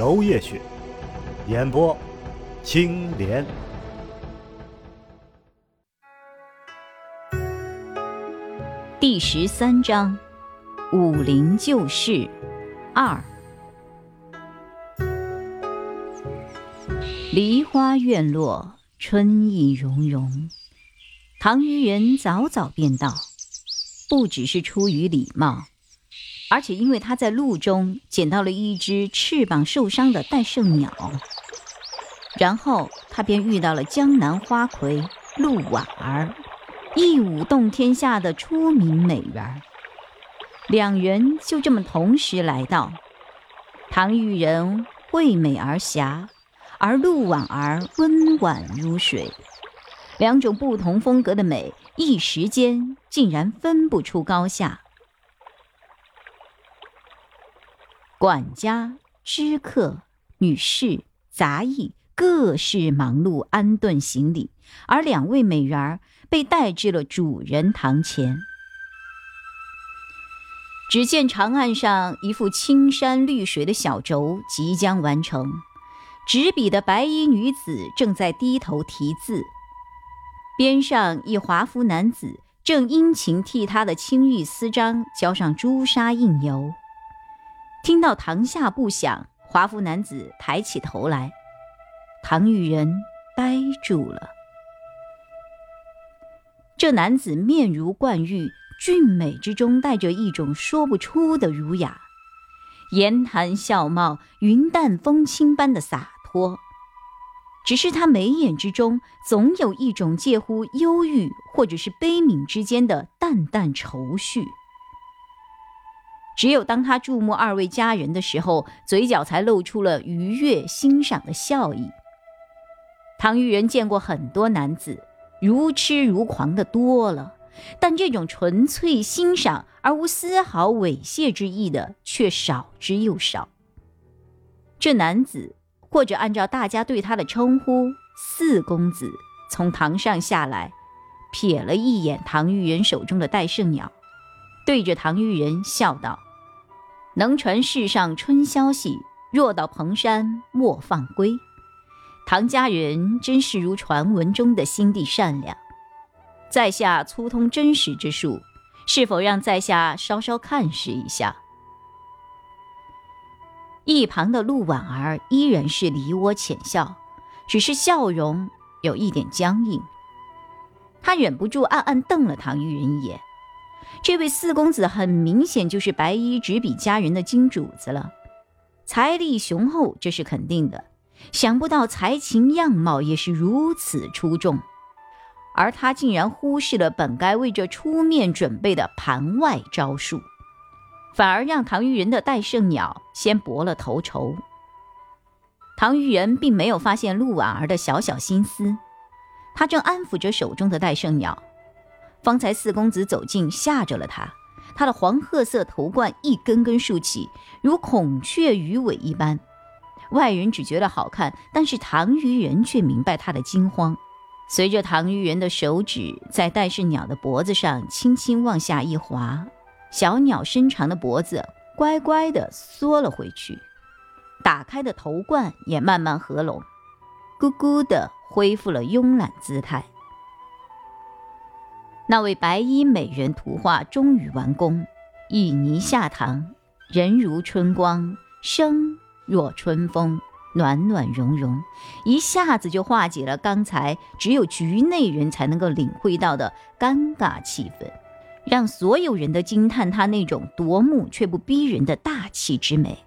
娄烨雪，演播青莲。第十三章，武林旧事二。梨花院落，春意融融。唐虞人早早便到，不只是出于礼貌，而且因为他在路中捡到了一只翅膀受伤的戴胜鸟。然后他便遇到了江南花魁陆婉儿。一舞动天下的出名美人儿，两人就这么同时来到。唐玉人惠美而侠，而陆婉儿温婉如水，两种不同风格的美，一时间竟然分不出高下。管家、知客、女士、杂役各式忙碌安顿行李，而两位美人儿。被带至了主人堂前，只见长案上一幅青山绿水的小轴即将完成，执笔的白衣女子正在低头题字，边上一华服男子正殷勤替她的青玉丝章浇上朱砂印油。听到堂下不响，华服男子抬起头来，唐玉人呆住了。这男子面如冠玉，俊美之中带着一种说不出的儒雅，言谈笑貌云淡风轻般的洒脱。只是他眉眼之中总有一种介乎忧郁或者是悲悯之间的淡淡愁绪。只有当他注目二位佳人的时候，嘴角才露出了愉悦欣赏的笑意。唐玉人见过很多男子。如痴如狂的多了，但这种纯粹欣赏而无丝毫猥亵之意的却少之又少。这男子，或者按照大家对他的称呼“四公子”，从堂上下来，瞥了一眼唐玉人手中的戴胜鸟，对着唐玉人笑道：“能传世上春消息，若到蓬山莫放归。”唐家人真是如传闻中的心地善良，在下粗通真实之术，是否让在下稍稍看视一下？一旁的陆婉儿依然是梨涡浅笑，只是笑容有一点僵硬。她忍不住暗暗瞪了唐玉人一眼，这位四公子很明显就是白衣执笔佳人的金主子了，财力雄厚，这是肯定的。想不到才情样貌也是如此出众，而他竟然忽视了本该为这出面准备的盘外招数，反而让唐玉人的戴胜鸟先博了头筹。唐玉人并没有发现陆婉儿的小小心思，他正安抚着手中的戴胜鸟。方才四公子走近，吓着了他，他的黄褐色头冠一根根竖起，如孔雀鱼尾一般。外人只觉得好看，但是唐虞人却明白他的惊慌。随着唐虞人的手指在戴氏鸟的脖子上轻轻往下一滑，小鸟伸长的脖子乖乖地缩了回去，打开的头冠也慢慢合拢，咕咕地恢复了慵懒姿态。那位白衣美人图画终于完工，一泥下堂，人如春光，声。若春风，暖暖融融，一下子就化解了刚才只有局内人才能够领会到的尴尬气氛，让所有人都惊叹他那种夺目却不逼人的大气之美。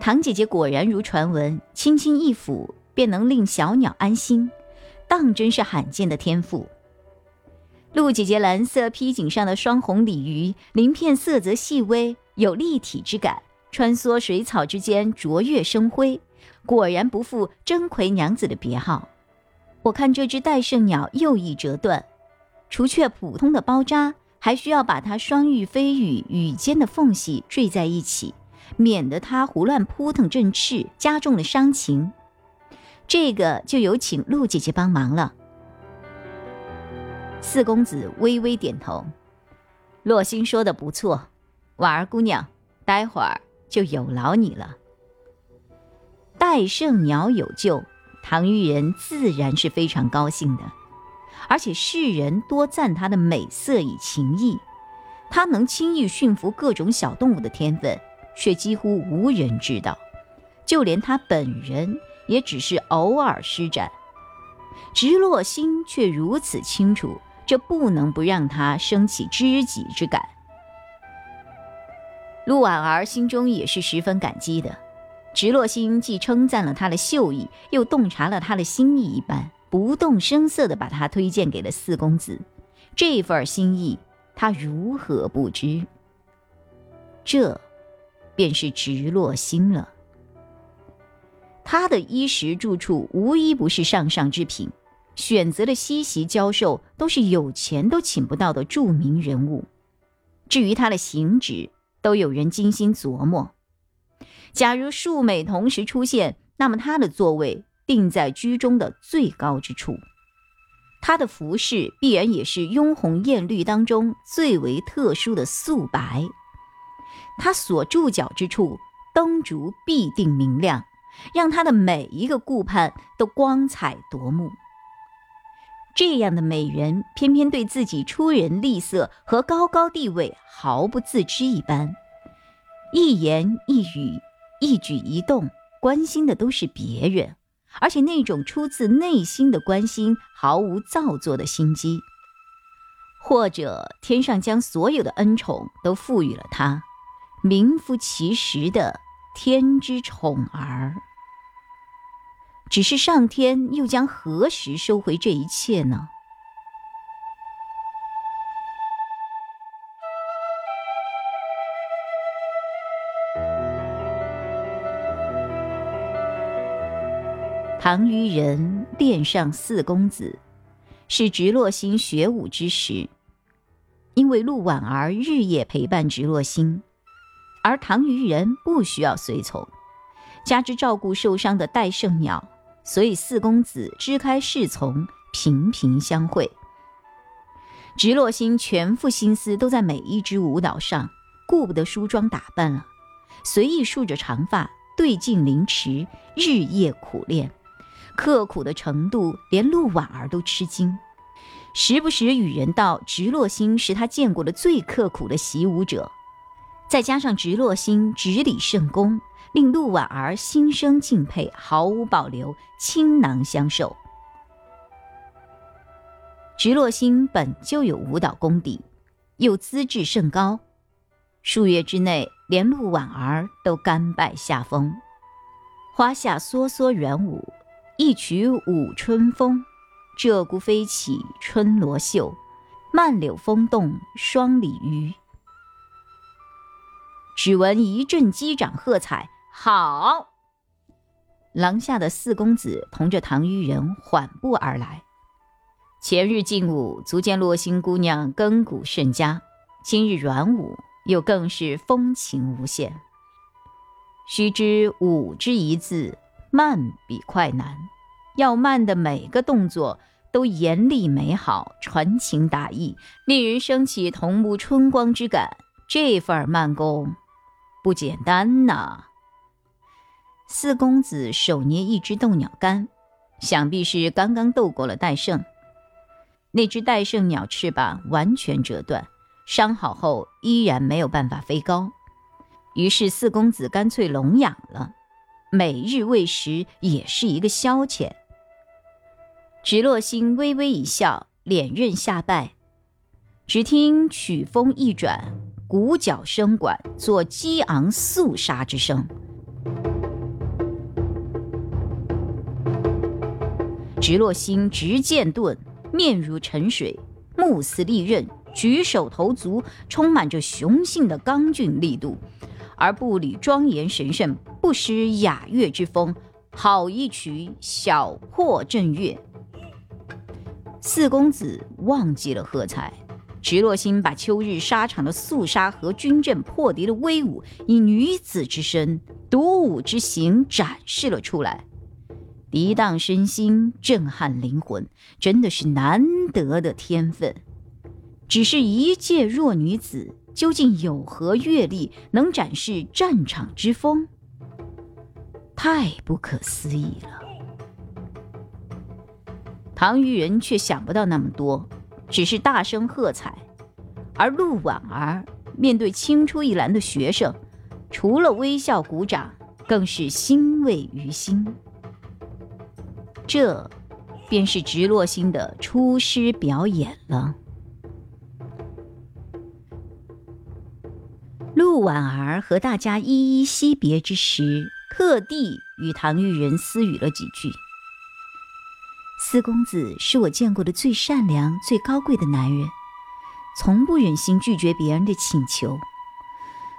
唐姐姐果然如传闻，轻轻一抚便能令小鸟安心，当真是罕见的天赋。陆姐姐蓝色披颈上的双红鲤鱼鳞片色泽细微，有立体之感。穿梭水草之间，卓越生辉，果然不负真魁娘子的别号。我看这只戴胜鸟又易折断，除却普通的包扎，还需要把它双翼飞羽羽间的缝隙缀在一起，免得它胡乱扑腾振翅，加重了伤情。这个就有请陆姐姐帮忙了。四公子微微点头，洛星说的不错，婉儿姑娘，待会儿就有劳你了。戴胜鸟有救，唐玉人自然是非常高兴的，而且世人多赞他的美色与情意，他能轻易驯服各种小动物的天分，却几乎无人知道，就连他本人也只是偶尔施展，直落心却如此清楚。这不能不让他升起知己之感。陆婉儿心中也是十分感激的，直落心既称赞了他的秀艺，又洞察了他的心意一般，不动声色地把他推荐给了四公子。这份心意，他如何不知？这，便是直落心了。他的衣食住处，无一不是上上之品。选择了西席教授，都是有钱都请不到的著名人物。至于他的行止，都有人精心琢磨。假如数美同时出现，那么他的座位定在居中的最高之处。他的服饰必然也是雍红艳绿当中最为特殊的素白。他所住脚之处，灯烛必定明亮，让他的每一个顾盼都光彩夺目。这样的美人，偏偏对自己出人吝啬和高高地位毫不自知一般，一言一语、一举一动，关心的都是别人，而且那种出自内心的关心，毫无造作的心机。或者天上将所有的恩宠都赋予了他，名副其实的天之宠儿。只是上天又将何时收回这一切呢？唐虞人恋上四公子，是直落星学武之时。因为陆婉儿日夜陪伴直落星，而唐虞人不需要随从，加之照顾受伤的戴胜鸟。所以四公子支开侍从，频频相会。直落星全副心思都在每一支舞蹈上，顾不得梳妆打扮了，随意梳着长发，对镜临池，日夜苦练，刻苦的程度连陆婉儿都吃惊，时不时与人道直落星是他见过的最刻苦的习武者，再加上直落星执礼圣功。令陆婉儿心生敬佩，毫无保留，倾囊相授。直落星本就有舞蹈功底，又资质甚高，数月之内，连陆婉儿都甘拜下风。花下梭梭圆舞，一曲舞春风。鹧鸪飞起春罗袖，漫柳风动双鲤鱼。只闻一阵击掌喝彩。好，廊下的四公子同着唐虞人缓步而来。前日劲舞，足见洛星姑娘根骨甚佳；今日软舞，又更是风情无限。须知舞之一字，慢比快难，要慢的每个动作都严厉美好，传情达意，令人升起同沐春光之感。这份慢功，不简单呐。四公子手捏一只斗鸟杆，想必是刚刚斗过了戴胜。那只戴胜鸟翅膀完全折断，伤好后依然没有办法飞高。于是四公子干脆笼养了，每日喂食也是一个消遣。直落星微微一笑，脸刃下拜。只听曲风一转，鼓角声管作激昂肃杀之声。直落星执剑盾，面如沉水，目似利刃，举手投足充满着雄性的刚俊力度，而步履庄严神圣，不失雅乐之风。好一曲小破正乐。四公子忘记了喝彩，直落星把秋日沙场的肃杀和军阵破敌的威武，以女子之身独舞之形展示了出来，涤荡身心，震撼灵魂，真的是难得的天分。只是一介弱女子，究竟有何阅历，能展示战场之风？太不可思议了。唐玉人却想不到那么多，只是大声喝彩。而陆婉儿面对青出一蓝的学生，除了微笑鼓掌，更是欣慰于心。这，便是直落星的出师表演了。陆婉儿和大家依依惜别之时，特地与唐玉人私语了几句。四公子是我见过的最善良、最高贵的男人，从不忍心拒绝别人的请求，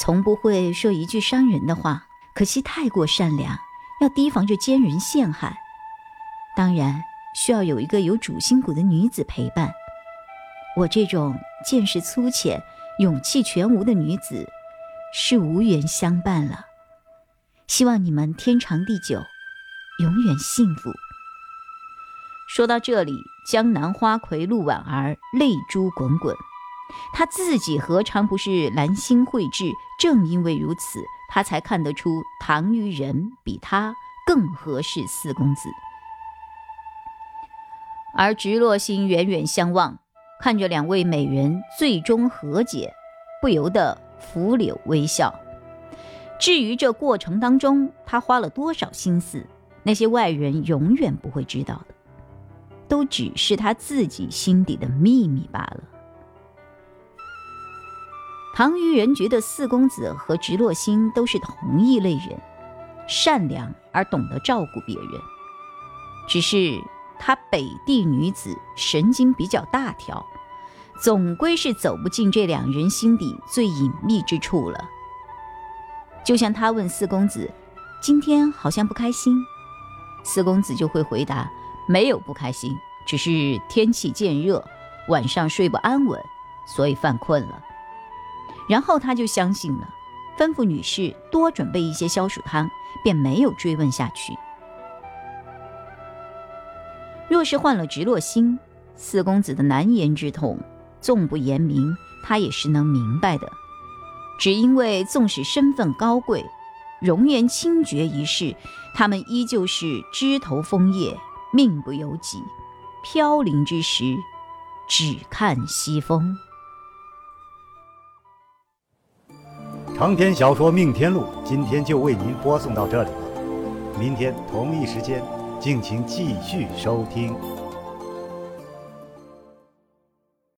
从不会说一句伤人的话。可惜太过善良，要提防着奸人陷害。当然，需要有一个有主心骨的女子陪伴。我这种见识粗浅、勇气全无的女子，是无缘相伴了。希望你们天长地久，永远幸福。说到这里，江南花魁陆婉儿泪珠滚滚。她自己何尝不是兰心蕙质？正因为如此，她才看得出唐于人比她更合适四公子。而直落星远远相望，看着两位美人最终和解，不由得拂柳微笑。至于这过程当中他花了多少心思，那些外人永远不会知道的。都只是他自己心底的秘密罢了。唐虞人觉得四公子和直落星都是同一类人，善良而懂得照顾别人。只是他北地女子神经比较大条，总归是走不进这两人心底最隐秘之处了。就像他问四公子：“今天好像不开心。”四公子就会回答。没有不开心，只是天气渐热，晚上睡不安稳，所以犯困了。然后他就相信了，吩咐女士多准备一些消暑汤，便没有追问下去。若是换了直落星，四公子的难言之痛，纵不言明，他也是能明白的。只因为纵使身份高贵，容颜清绝一事，他们依旧是枝头枫叶。命不由己，飘零之时，只看西风。长篇小说《命天录》今天就为您播送到这里了，明天同一时间，敬请继续收听。